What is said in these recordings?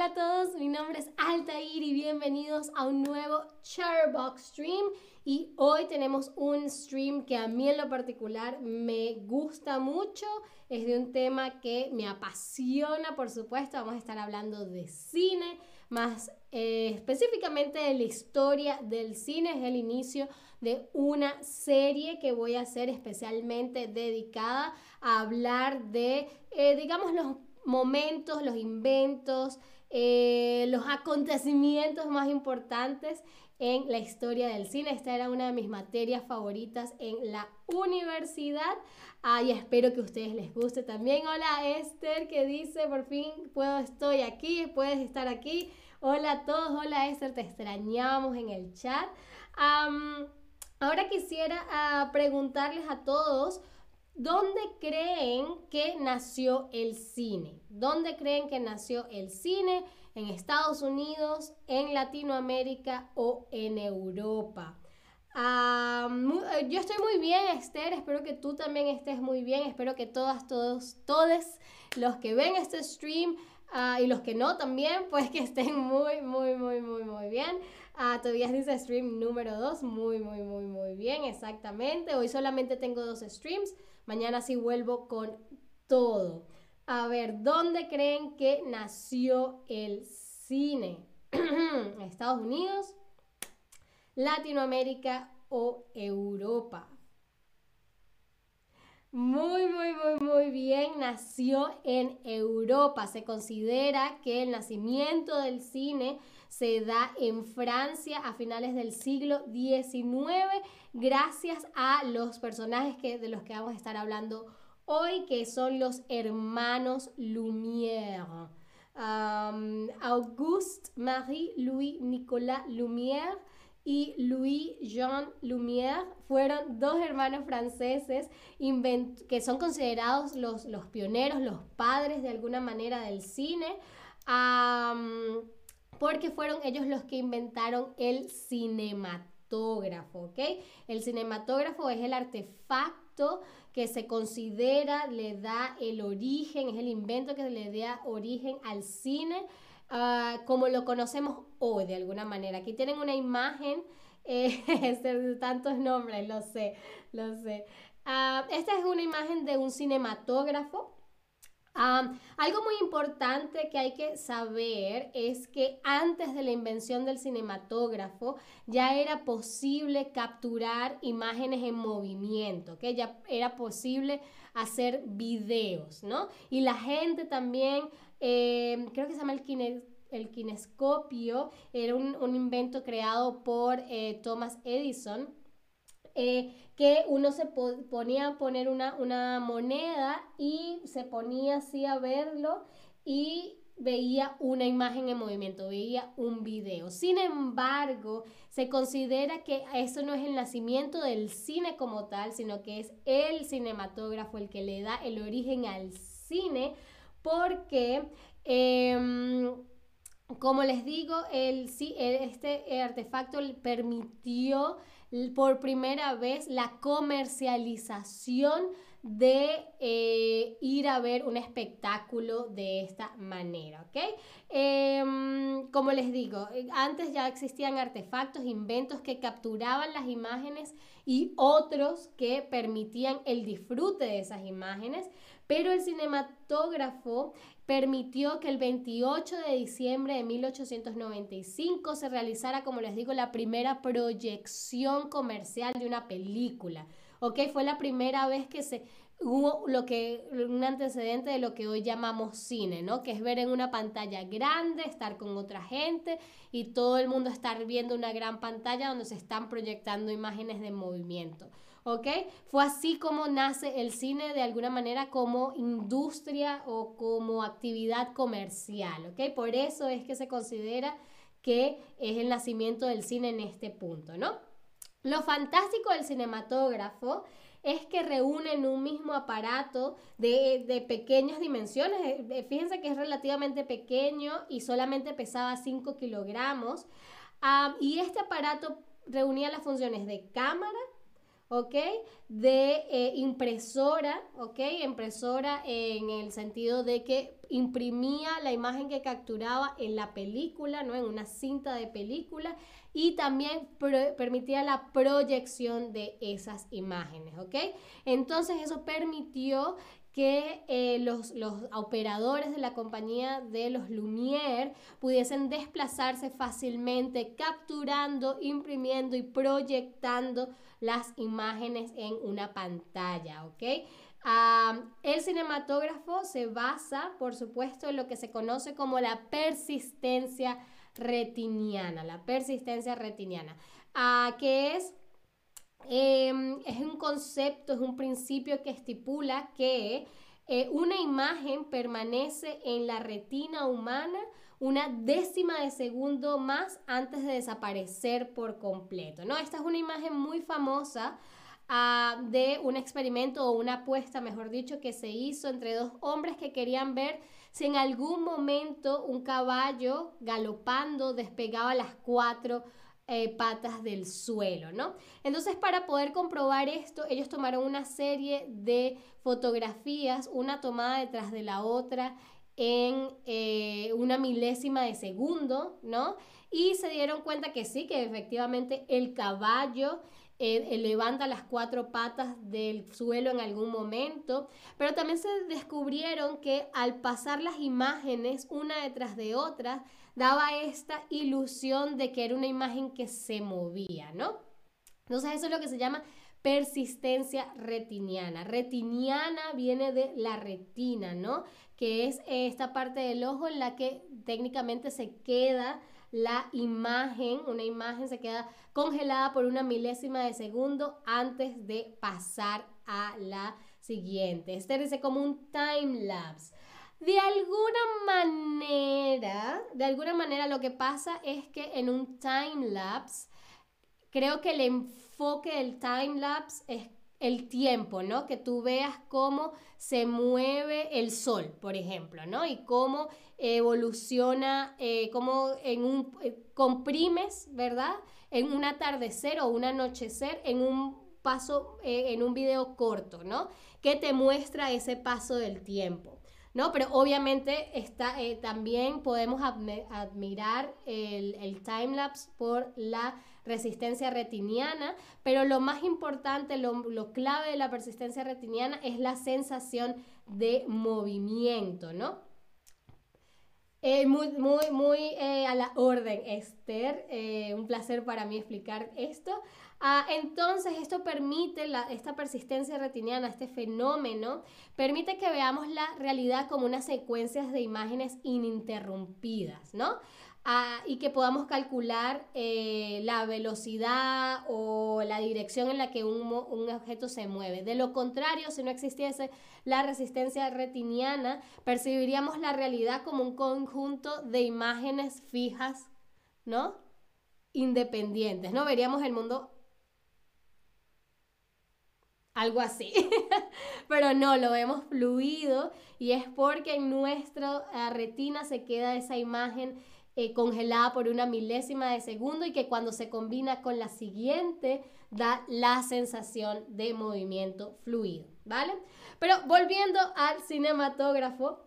Hola a todos, mi nombre es Altair y bienvenidos a un nuevo Charbox Stream. Y hoy tenemos un stream que a mí en lo particular me gusta mucho. Es de un tema que me apasiona, por supuesto. Vamos a estar hablando de cine, más eh, específicamente de la historia del cine. Es el inicio de una serie que voy a hacer especialmente dedicada a hablar de, eh, digamos, los momentos, los inventos, eh, los acontecimientos más importantes en la historia del cine. Esta era una de mis materias favoritas en la universidad. y espero que a ustedes les guste también. Hola Esther que dice, por fin puedo, estoy aquí, puedes estar aquí. Hola a todos, hola Esther, te extrañamos en el chat. ahora quisiera ah, preguntarles a todos ¿Dónde creen que nació el cine? ¿Dónde creen que nació el cine? ¿En Estados Unidos, en Latinoamérica o en Europa? Eh, yo estoy muy bien, Esther. Espero que tú también estés muy bien. Espero que todas, todos, todos los que ven este stream ah, y los que no también, pues que estén muy, muy, muy, muy, muy bien. Ah, todavía dice stream número 2. Muy, muy, muy, muy bien. Exactamente. Hoy solamente tengo dos streams. Mañana sí vuelvo con todo. A ver, ¿dónde creen que nació el cine? ¿Estados Unidos, Latinoamérica o Europa? Muy, muy, muy, muy bien. Nació en Europa. Se considera que el nacimiento del cine se da en Francia a finales del siglo XIX gracias a los personajes que, de los que vamos a estar hablando hoy, que son los hermanos Lumière. Auguste Marie Louis Nicolas Lumière y Louis Jean Lumière fueron dos hermanos franceses que son considerados los, los, pioneros, los padres de alguna manera del cine porque fueron ellos los que inventaron el cinematógrafo, ¿ok? El cinematógrafo es el artefacto que se considera, le da el origen, es el invento que le da origen al cine ah, como lo conocemos hoy de alguna manera. Aquí tienen una imagen, eh, tantos nombres, lo sé, lo sé. Ah, esta es una imagen de un cinematógrafo algo muy importante que hay que saber es que antes de la invención del cinematógrafo ya era posible capturar imágenes en movimiento, que ya era posible hacer videos, ¿no? Y la gente también, eh, creo que se llama el el kinescopio, era un, invento creado por eh, Thomas Edison eh, que uno se ponía a poner una, moneda y se ponía así a verlo y veía una imagen en movimiento, veía un video. Sin embargo, se considera que eso no es el nacimiento del cine como tal, sino que es el cinematógrafo el que le da el origen al cine, porque, em, como les digo, el, este artefacto permitió por primera vez la comercialización de eh, ir a ver un espectáculo de esta manera, ¿ok? Em, como les digo, eh, antes ya existían artefactos, inventos que capturaban las imágenes y otros que permitían el disfrute de esas imágenes, pero el cinematógrafo permitió que el 28 de diciembre de 1895 se realizara, como les digo, la primera proyección comercial de una película. ¿Ok? Fue la primera vez que se hubo lo que un antecedente de lo que hoy llamamos cine, ¿no? Que es ver en una pantalla grande, estar con otra gente y todo el mundo estar viendo una gran pantalla donde se están proyectando imágenes de movimiento. ¿Ok? Fue así como nace el cine de alguna manera como industria o como actividad comercial, ¿ok? Por eso es que se considera que es el nacimiento del cine en este punto, ¿no? Lo fantástico del cinematógrafo es que reúne en un mismo aparato de, pequeñas dimensiones. Eh, eh, fíjense que es relativamente pequeño y solamente pesaba 5 kilogramos. Ah, y este aparato reunía las funciones de cámara, ¿ok? De eh, impresora, ¿ok? Impresora en el sentido de que imprimía la imagen que capturaba en la película, ¿no? En una cinta de película y también permitía la proyección de esas imágenes, ¿ok? Entonces eso permitió que eh, los, los, operadores de la compañía de los Lumière pudiesen desplazarse fácilmente capturando, imprimiendo y proyectando las imágenes en una pantalla, ¿ok? el cinematógrafo se basa, por supuesto, en lo que se conoce como la persistencia retiniana, la persistencia retiniana, uh, que es, em, es un concepto, es un principio que estipula que eh, una imagen permanece en la retina humana una décima de segundo más antes de desaparecer por completo. ¿no? Esta es una imagen muy famosa ah, de un experimento o una apuesta, mejor dicho, que se hizo entre dos hombres que querían ver si en algún momento un caballo galopando despegaba las cuatro eh, patas del suelo, ¿no? Entonces, para poder comprobar esto, ellos tomaron una serie de fotografías, una tomada detrás de la otra, en eh, una milésima de segundo, ¿no? Y se dieron cuenta que sí, que efectivamente el caballo eh, levanta las cuatro patas del suelo en algún momento, pero también se descubrieron que al pasar las imágenes una detrás de otra, daba esta ilusión de que era una imagen que se movía, ¿no? Entonces eso es lo que se llama persistencia retiniana. Retiniana viene de la retina, ¿no? Que es esta parte del ojo en la que técnicamente se queda la imagen, una imagen se queda congelada por una milésima de segundo antes de pasar a la siguiente. Este dice como un time lapse. De alguna manera, de alguna manera lo que pasa es que en un time lapse creo que el enfoque del time lapse es el tiempo, ¿no? Que tú veas cómo se mueve el sol, por ejemplo, ¿no? Y cómo evoluciona, eh, cómo en un, eh, comprimes, ¿verdad? En un atardecer o un anochecer, en un paso, eh, en un video corto, ¿no? Que te muestra ese paso del tiempo. ¿No? Pero obviamente está, eh, también podemos admirar el, el timelapse por la resistencia retiniana, pero lo más importante, lo, clave de la persistencia retiniana es la sensación de movimiento, ¿no? Eh, muy, muy, eh, a la orden, Esther. un placer para mí explicar esto. Ah, entonces, esto permite, esta persistencia retiniana, este fenómeno, permite que veamos la realidad como unas secuencias de imágenes ininterrumpidas, ¿no? Ah, y que podamos calcular eh, la velocidad o la dirección en la que un, un, objeto se mueve. De lo contrario, si no existiese la resistencia retiniana, percibiríamos la realidad como un conjunto de imágenes fijas, ¿no? Independientes, ¿no? Veríamos el mundo algo así. Pero no, lo vemos fluido y es porque en nuestra eh, retina se queda esa imagen eh, congelada por una milésima de segundo y que cuando se combina con la siguiente da la sensación de movimiento fluido, ¿vale? Pero volviendo al cinematógrafo,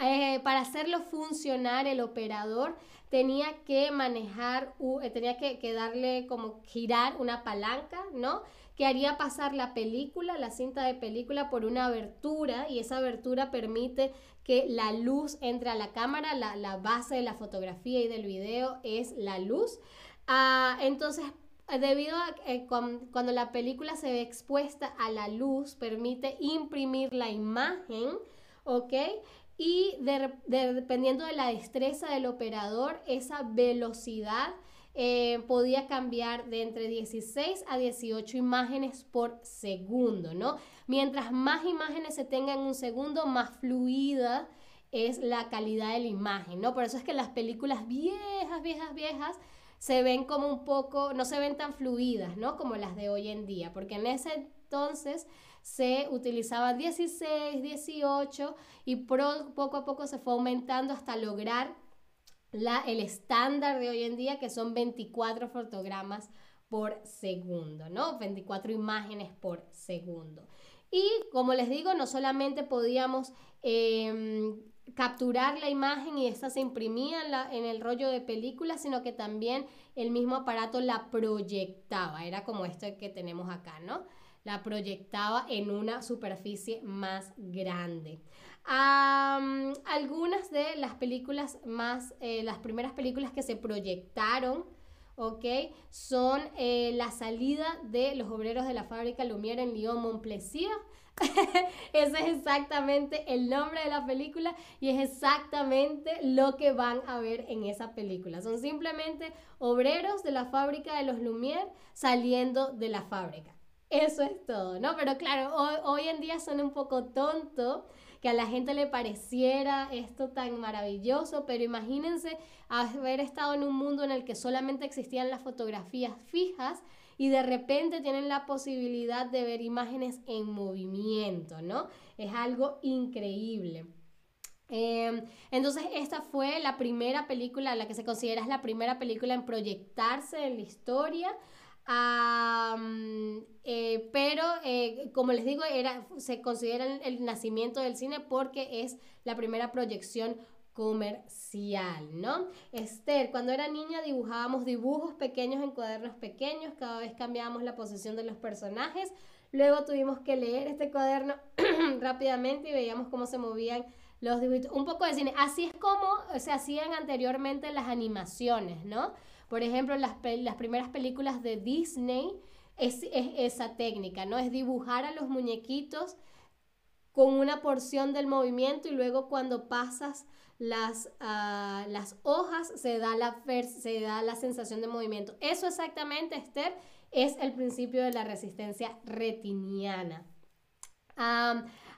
eh, para hacerlo funcionar el operador tenía que manejar, tenía que, que darle como girar una palanca, ¿no? que haría pasar la película, la cinta de película, por una abertura y esa abertura permite que la luz entre a la cámara, la, base de la fotografía y del video es la luz. Ah, entonces, debido a que cuando, la película se ve expuesta a la luz, permite imprimir la imagen, ¿ok? Y dependiendo de la destreza del operador, esa velocidad eh, podía cambiar de entre 16 a 18 imágenes por segundo, ¿no? Mientras más imágenes se tengan en un segundo, más fluida es la calidad de la imagen, ¿no? Por eso es que las películas viejas, viejas, viejas se ven como un poco, no se ven tan fluidas, ¿no? Como las de hoy en día, porque en ese entonces se utilizaban 16, 18 y poco a poco se fue aumentando hasta lograr la, el estándar de hoy en día, que son 24 fotogramas por segundo, ¿no? 24 imágenes por segundo. Y como les digo, no solamente podíamos em, capturar la imagen y esta se imprimía en, la, en, el rollo de película, sino que también el mismo aparato la proyectaba. Era como este que tenemos acá, ¿no? La proyectaba en una superficie más grande. Algunas de las películas más, eh, las primeras películas que se proyectaron, ¿ok? Son eh, la salida de los obreros de la fábrica Lumière en Lyon Montplaisir. Ese es exactamente el nombre de la película y es exactamente lo que van a ver en esa película. Son simplemente obreros de la fábrica de los Lumière saliendo de la fábrica. Eso es todo, ¿no? Pero claro, hoy, hoy en día son un poco tonto que a la gente le pareciera esto tan maravilloso, pero imagínense haber estado en un mundo en el que solamente existían las fotografías fijas y de repente tienen la posibilidad de ver imágenes en movimiento, ¿no? Es algo increíble. Em, entonces esta fue la primera película, la que se considera es la primera película en proyectarse en la historia. Eh, pero eh, como les digo, era, se considera el, nacimiento del cine porque es la primera proyección comercial, ¿no? Esther, cuando era niña dibujábamos dibujos pequeños en cuadernos pequeños, cada vez cambiábamos la posición de los personajes, luego tuvimos que leer este cuaderno rápidamente y veíamos cómo se movían los dibujos, un poco de cine, así es como se hacían anteriormente las animaciones, ¿no? Por ejemplo, las, las primeras películas de Disney es, esa técnica, ¿no? Es dibujar a los muñequitos con una porción del movimiento y luego cuando pasas las, ah, las hojas se da, la se da la sensación de movimiento. Eso exactamente, Esther, es el principio de la resistencia retiniana.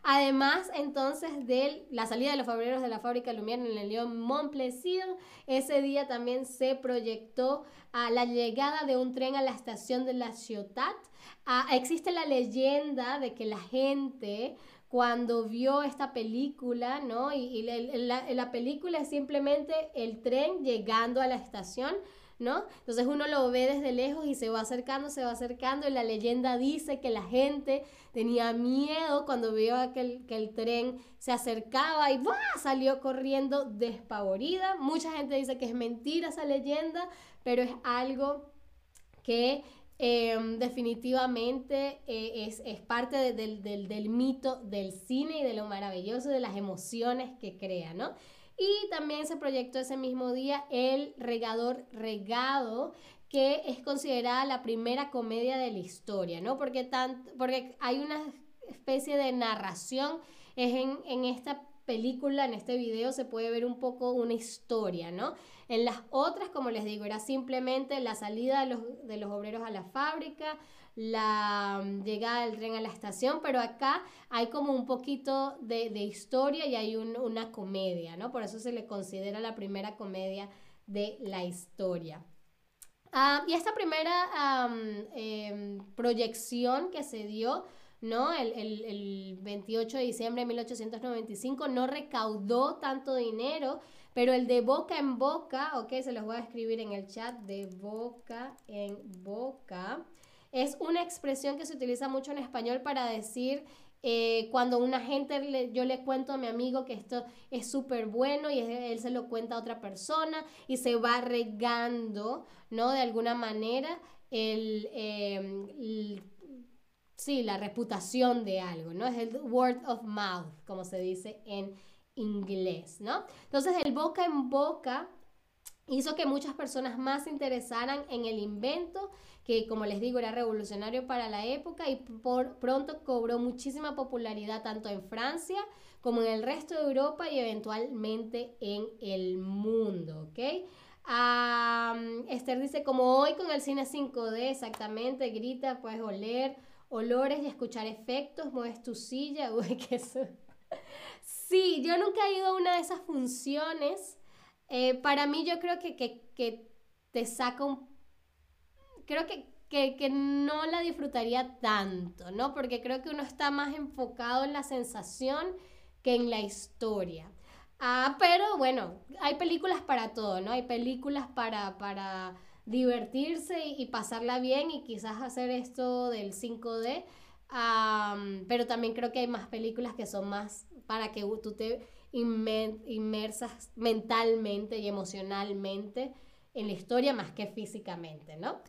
Además, entonces, de la salida de los obreros de la fábrica Lumière en el Lyon Montplaisir, ese día también se proyectó a la llegada de un tren a la estación de la Ciotat. Ah, existe la leyenda de que la gente cuando vio esta película, ¿no? Y, la, la película es simplemente el tren llegando a la estación, ¿no? Entonces uno lo ve desde lejos y se va acercando, se va acercando y la leyenda dice que la gente tenía miedo cuando vio que el, que el tren se acercaba y ¡buah! salió corriendo despavorida. Mucha gente dice que es mentira esa leyenda, pero es algo que em, definitivamente eh, es, es, parte del, del, mito del cine y de lo maravilloso de las emociones que crea, ¿no? Y también se proyectó ese mismo día El regador regado, que es considerada la primera comedia de la historia, ¿no? Porque, porque hay una especie de narración, es en, en esta película, en este video, se puede ver un poco una historia, ¿no? En las otras, como les digo, era simplemente la salida de los, de los obreros a la fábrica, la mm, llegada del tren a la estación, pero acá hay como un poquito de, historia y hay una comedia, ¿no? Por eso se le considera la primera comedia de la historia. Ah, y esta primera em, proyección que se dio, ¿no? El, el, el, 28 de diciembre de 1895 no recaudó tanto dinero, pero el de boca en boca, ok, se los voy a escribir en el chat, de boca en boca, es una expresión que se utiliza mucho en español para decir eh, cuando una gente, yo le cuento a mi amigo que esto es súper bueno y él se lo cuenta a otra persona y se va regando, ¿no? De alguna manera, el, em, sí, la reputación de algo, ¿no? Es el word of mouth, como se dice en inglés, ¿no? Entonces, el boca en boca hizo que muchas personas más se interesaran en el invento que como les digo era revolucionario para la época y por pronto cobró muchísima popularidad tanto en Francia como en el resto de Europa y eventualmente en el mundo, ¿ok? Esther dice, como hoy con el cine 5D, exactamente, grita, puedes oler olores y escuchar efectos, mueves tu silla, uy, que eso... Sí, yo nunca he ido a una de esas funciones. Eh, para mí yo creo que, que, que te saca un creo que, que, no la disfrutaría tanto, ¿no? Porque creo que uno está más enfocado en la sensación que en la historia. Ah, pero bueno, hay películas para todo, ¿no? Hay películas para, para divertirse y, pasarla bien y quizás hacer esto del 5D. pero también creo que hay más películas que son más para que tú te inmersas mentalmente y emocionalmente en la historia más que físicamente, ¿no?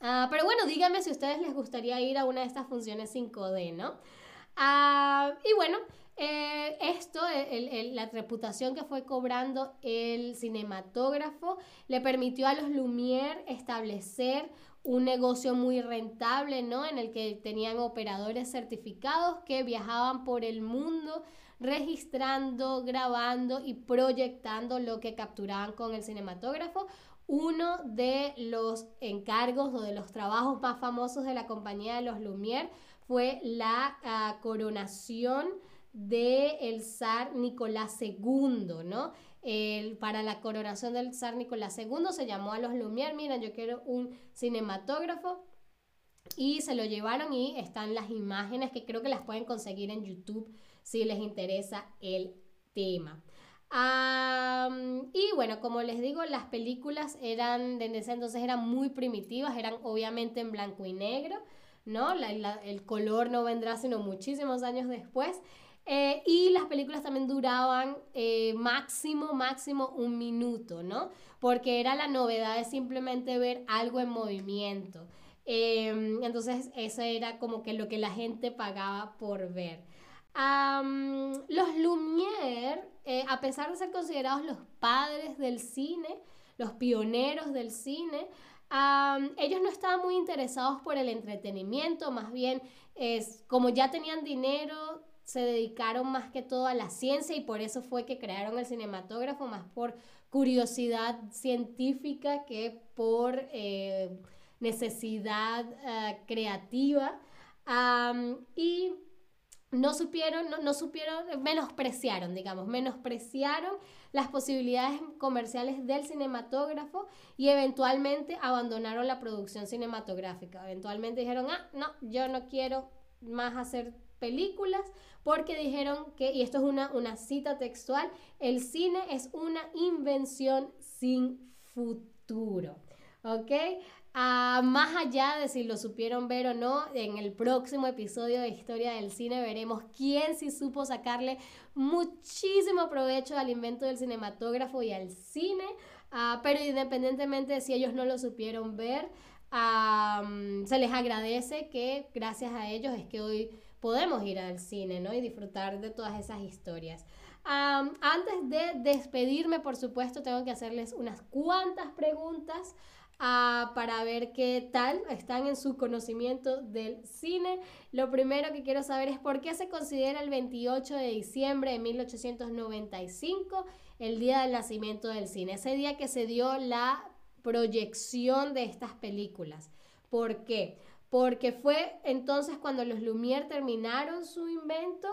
Ah, pero bueno, díganme si a ustedes les gustaría ir a una de estas funciones 5D, ¿no? Ah, y bueno, eh, esto, la reputación que fue cobrando el cinematógrafo, le permitió a los Lumière establecer un negocio muy rentable, ¿no? En el que tenían operadores certificados que viajaban por el mundo registrando, grabando y proyectando lo que capturaban con el cinematógrafo. Uno de los encargos o de los trabajos más famosos de la compañía de los Lumière fue la ah, coronación del el zar Nicolás II, ¿no? El, para la coronación del zar Nicolás II se llamó a los Lumière, miren, yo quiero un cinematógrafo y se lo llevaron y están las imágenes que creo que las pueden conseguir en YouTube si les interesa el tema. y bueno, como les digo, las películas eran, desde ese entonces eran muy primitivas, eran obviamente en blanco y negro, ¿no? el color no vendrá sino muchísimos años después. Eh, y las películas también duraban eh, máximo, máximo un minuto, ¿no? Porque era la novedad de simplemente ver algo en movimiento. Em, entonces, eso era como que lo que la gente pagaba por ver. Los Lumière, eh, a pesar de ser considerados los padres del cine, los pioneros del cine, ellos no estaban muy interesados por el entretenimiento, más bien es como ya tenían dinero, se dedicaron más que todo a la ciencia y por eso fue que crearon el cinematógrafo, más por curiosidad científica que por eh, necesidad eh, creativa. y no supieron, no, no, supieron, menospreciaron, digamos, menospreciaron las posibilidades comerciales del cinematógrafo y eventualmente abandonaron la producción cinematográfica. Eventualmente dijeron, ah, no, yo no quiero más hacer películas porque dijeron que, y esto es una, una cita textual, el cine es una invención sin futuro. ¿Ok? Ah, más allá de si lo supieron ver o no, en el próximo episodio de Historia del Cine veremos quién sí supo sacarle muchísimo provecho al invento del cinematógrafo y al cine, ah, pero independientemente de si ellos no lo supieron ver, se les agradece que gracias a ellos es que hoy podemos ir al cine, ¿no? Y disfrutar de todas esas historias. antes de despedirme, por supuesto, tengo que hacerles unas cuantas preguntas para ver qué tal están en su conocimiento del cine. Lo primero que quiero saber es por qué se considera el 28 de diciembre de 1895 el día del nacimiento del cine, ese día que se dio la proyección de estas películas. ¿Por qué? porque fue entonces cuando los Lumière terminaron su invento,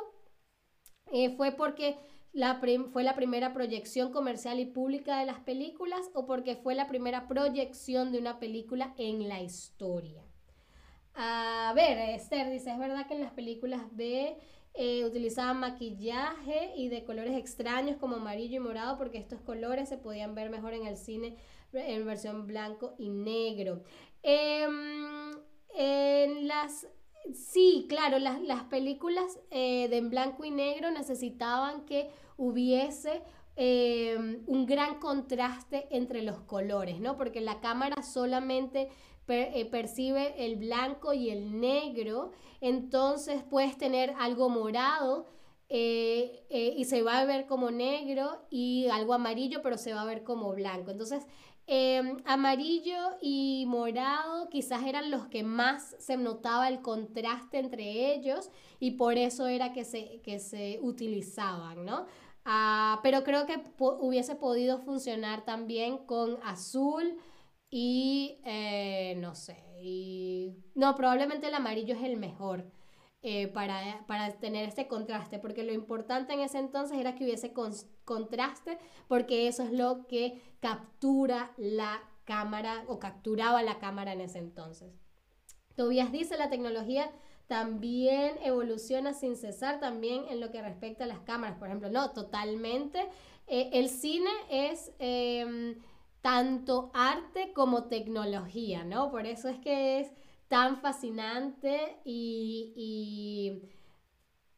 eh, fue porque la fue la primera proyección comercial y pública de las películas o porque fue la primera proyección de una película en la historia. A ver, Esther dice, es verdad que en las películas B eh, utilizaban maquillaje y de colores extraños como amarillo y morado porque estos colores se podían ver mejor en el cine en versión blanco y negro. Eh, en las Sí, claro, las, las películas eh, de en blanco y negro necesitaban que hubiese eh, un gran contraste entre los colores, ¿no? Porque la cámara solamente eh, percibe el blanco y el negro, entonces puedes tener algo morado y se va a ver como negro y algo amarillo, pero se va a ver como blanco. Entonces, Em, amarillo y morado quizás eran los que más se notaba el contraste entre ellos y por eso era que se, que se utilizaban, ¿no? Ah, pero creo que hubiese podido funcionar también con azul y eh, no sé, y no, probablemente el amarillo es el mejor. Eh, para, para, tener este contraste, porque lo importante en ese entonces era que hubiese contraste, porque eso es lo que captura la cámara o capturaba la cámara en ese entonces. Tobias dice, la tecnología también evoluciona sin cesar, también en lo que respecta a las cámaras, por ejemplo, no, totalmente. Eh, el cine es... Em, tanto arte como tecnología, ¿no? Por eso es que es tan fascinante y,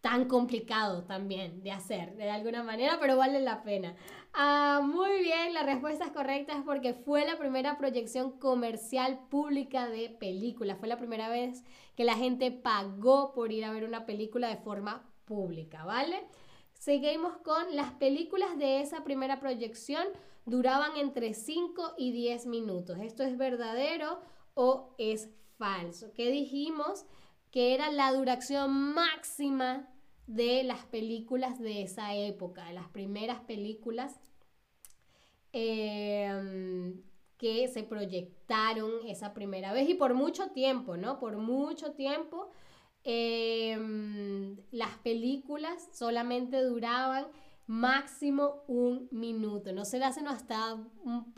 tan complicado también de hacer de alguna manera, pero vale la pena. Ah, muy bien, la respuesta es correcta es porque fue la primera proyección comercial pública de película. Fue la primera vez que la gente pagó por ir a ver una película de forma pública, ¿vale? Seguimos con las películas de esa primera proyección duraban entre 5 y 10 minutos. ¿Esto es verdadero o es falso? ¿Qué dijimos? Que era la duración máxima de las películas de esa época, las primeras películas em, que se proyectaron esa primera vez y por mucho tiempo, ¿no? Por mucho tiempo Em, las películas solamente duraban máximo un minuto. No se hacen hasta un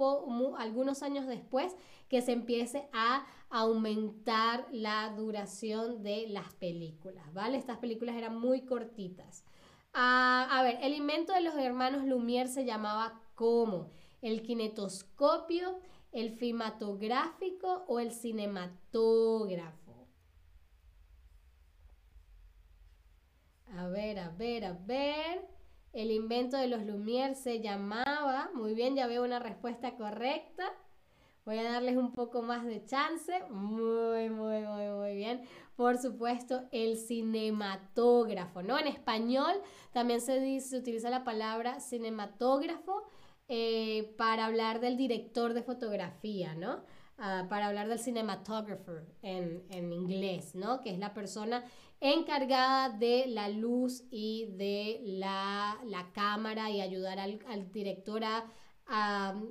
algunos años después que se empiece a aumentar la duración de las películas, ¿vale? Estas películas eran muy cortitas. Ah, a ver, el invento de los hermanos Lumière se llamaba ¿cómo? El kinetoscopio, el filmatográfico o el cinematógrafo. A ver, a ver, a ver. El invento de los Lumière se llamaba. Muy bien, ya veo una respuesta correcta. Voy a darles un poco más de chance. Muy, muy, muy, muy bien. Por supuesto, el cinematógrafo, ¿no? En español también se, utiliza la palabra cinematógrafo eh, para hablar del director de fotografía, ¿no? Ah, para hablar del cinematographer en, en, inglés, ¿no? Que es la persona encargada de la luz y de la, cámara y ayudar al, director a,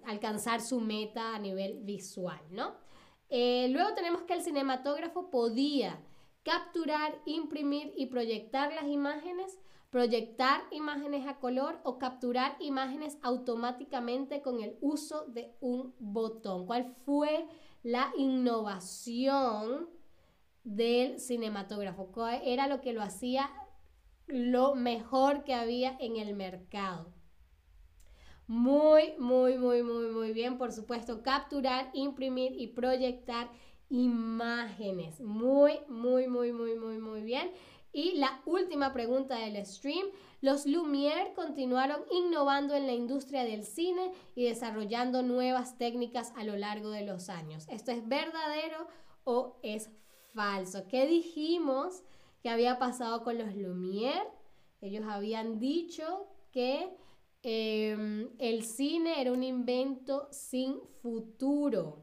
alcanzar su meta a nivel visual, ¿no? Eh, luego tenemos que el cinematógrafo podía capturar, imprimir y proyectar las imágenes, proyectar imágenes a color o capturar imágenes automáticamente con el uso de un botón. ¿Cuál fue la innovación del cinematógrafo, era lo que lo hacía lo mejor que había en el mercado. Muy, muy, muy, muy, muy bien. Por supuesto, capturar, imprimir y proyectar imágenes. Muy, muy, muy, muy, muy, muy bien. Y la última pregunta del stream. Los Lumière continuaron innovando en la industria del cine y desarrollando nuevas técnicas a lo largo de los años. ¿Esto es verdadero o es falso. ¿Qué dijimos que había pasado con los Lumière? Ellos habían dicho que em, el cine era un invento sin futuro.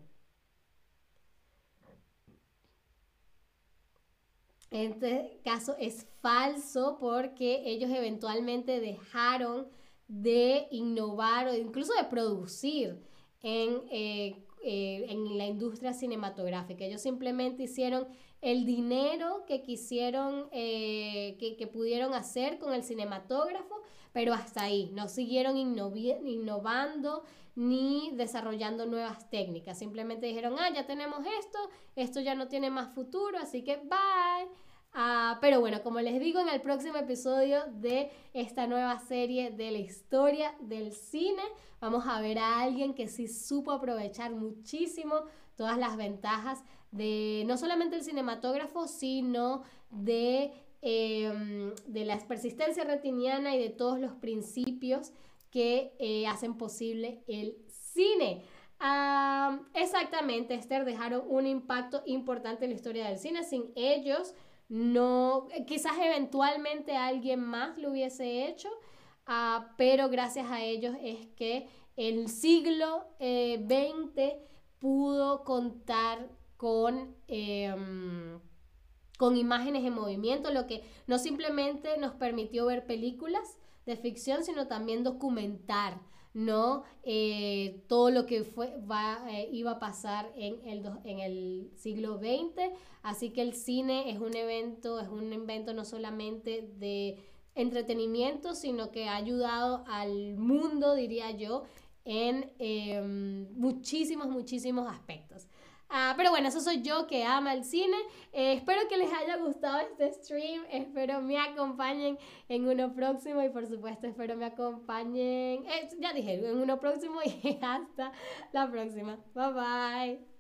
Este caso es falso porque ellos eventualmente dejaron de innovar o incluso de producir en eh, eh, en la industria cinematográfica. Ellos simplemente hicieron el dinero que quisieron, eh, que, pudieron hacer con el cinematógrafo, pero hasta ahí. No siguieron innovando ni desarrollando nuevas técnicas. Simplemente dijeron, ah, ya tenemos esto, esto ya no tiene más futuro, así que bye. Ah, pero bueno, como les digo en el próximo episodio de esta nueva serie de la historia del cine, vamos a ver a alguien que sí supo aprovechar muchísimo todas las ventajas de no solamente el cinematógrafo, sino de, em, de la persistencia retiniana y de todos los principios que eh, hacen posible el cine. Ah, exactamente, Esther, dejaron un impacto importante en la historia del cine. Sin ellos, no, quizás eventualmente alguien más lo hubiese hecho, ah, pero gracias a ellos es que el siglo XX eh, pudo contar con, em, con imágenes en movimiento, lo que no simplemente nos permitió ver películas de ficción, sino también documentar ¿no? Eh, todo lo que fue, va, eh, iba a pasar en el, en el siglo XX. Así que el cine es un evento, es un invento no solamente de entretenimiento, sino que ha ayudado al mundo, diría yo, en em, muchísimos, muchísimos aspectos. Ah, pero bueno, eso soy yo que ama el cine. Eh, espero que les haya gustado este stream. Espero me acompañen en uno próximo y por supuesto espero me acompañen. Eh, ya dije, en uno próximo y hasta la próxima. Bye bye.